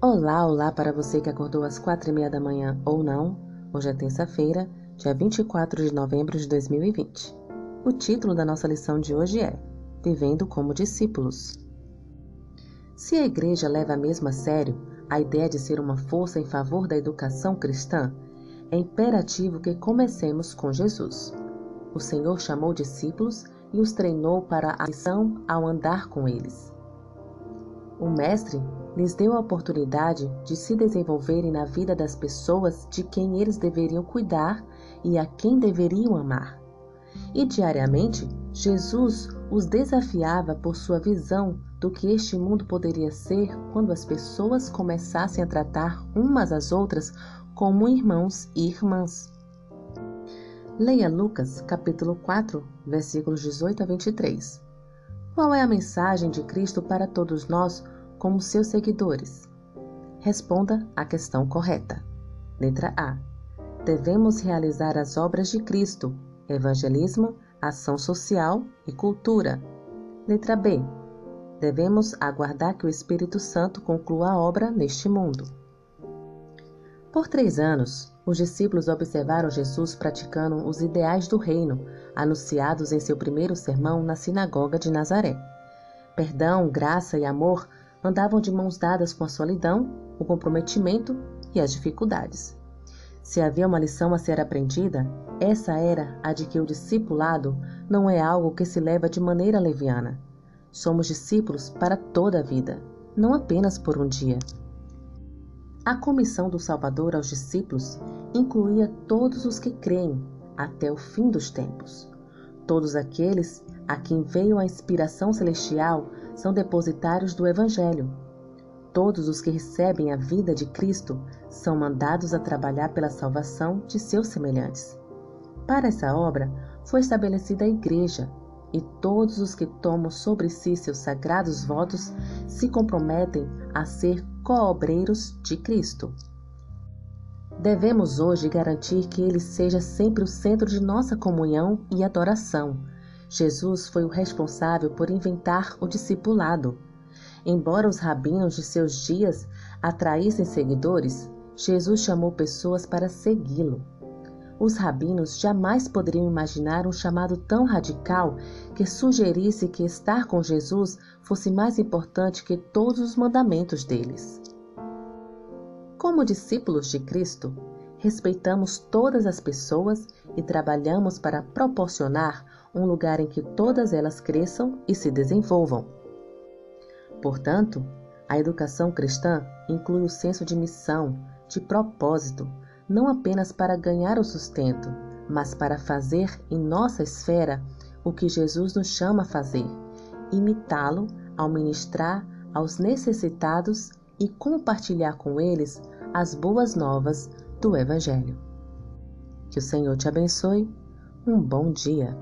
Olá, olá para você que acordou às quatro e meia da manhã ou não. Hoje é terça-feira, dia 24 de novembro de 2020. O título da nossa lição de hoje é Vivendo como Discípulos. Se a igreja leva mesmo a sério a ideia de ser uma força em favor da educação cristã, é imperativo que comecemos com Jesus. O Senhor chamou discípulos e os treinou para a missão ao andar com eles. O Mestre lhes deu a oportunidade de se desenvolverem na vida das pessoas de quem eles deveriam cuidar e a quem deveriam amar. E diariamente, Jesus os desafiava por sua visão do que este mundo poderia ser quando as pessoas começassem a tratar umas às outras como irmãos e irmãs. Leia Lucas, capítulo 4, versículos 18 a 23. Qual é a mensagem de Cristo para todos nós como seus seguidores? Responda a questão correta. Letra A. Devemos realizar as obras de Cristo, evangelismo, ação social e cultura. Letra B. Devemos aguardar que o Espírito Santo conclua a obra neste mundo. Por três anos, os discípulos observaram Jesus praticando os ideais do reino, anunciados em seu primeiro sermão na sinagoga de Nazaré. Perdão, graça e amor andavam de mãos dadas com a solidão, o comprometimento e as dificuldades. Se havia uma lição a ser aprendida, essa era a de que o discipulado não é algo que se leva de maneira leviana. Somos discípulos para toda a vida, não apenas por um dia. A comissão do Salvador aos discípulos incluía todos os que creem até o fim dos tempos. Todos aqueles a quem veio a inspiração celestial são depositários do Evangelho. Todos os que recebem a vida de Cristo são mandados a trabalhar pela salvação de seus semelhantes. Para essa obra foi estabelecida a Igreja, e todos os que tomam sobre si seus sagrados votos se comprometem a ser coobreiros de Cristo. Devemos hoje garantir que ele seja sempre o centro de nossa comunhão e adoração. Jesus foi o responsável por inventar o discipulado. Embora os rabinos de seus dias atraíssem seguidores, Jesus chamou pessoas para segui-lo. Os rabinos jamais poderiam imaginar um chamado tão radical que sugerisse que estar com Jesus fosse mais importante que todos os mandamentos deles. Como discípulos de Cristo, respeitamos todas as pessoas e trabalhamos para proporcionar um lugar em que todas elas cresçam e se desenvolvam. Portanto, a educação cristã inclui o senso de missão, de propósito, não apenas para ganhar o sustento, mas para fazer em nossa esfera o que Jesus nos chama a fazer, imitá-lo ao ministrar aos necessitados e compartilhar com eles as boas novas do Evangelho. Que o Senhor te abençoe. Um bom dia.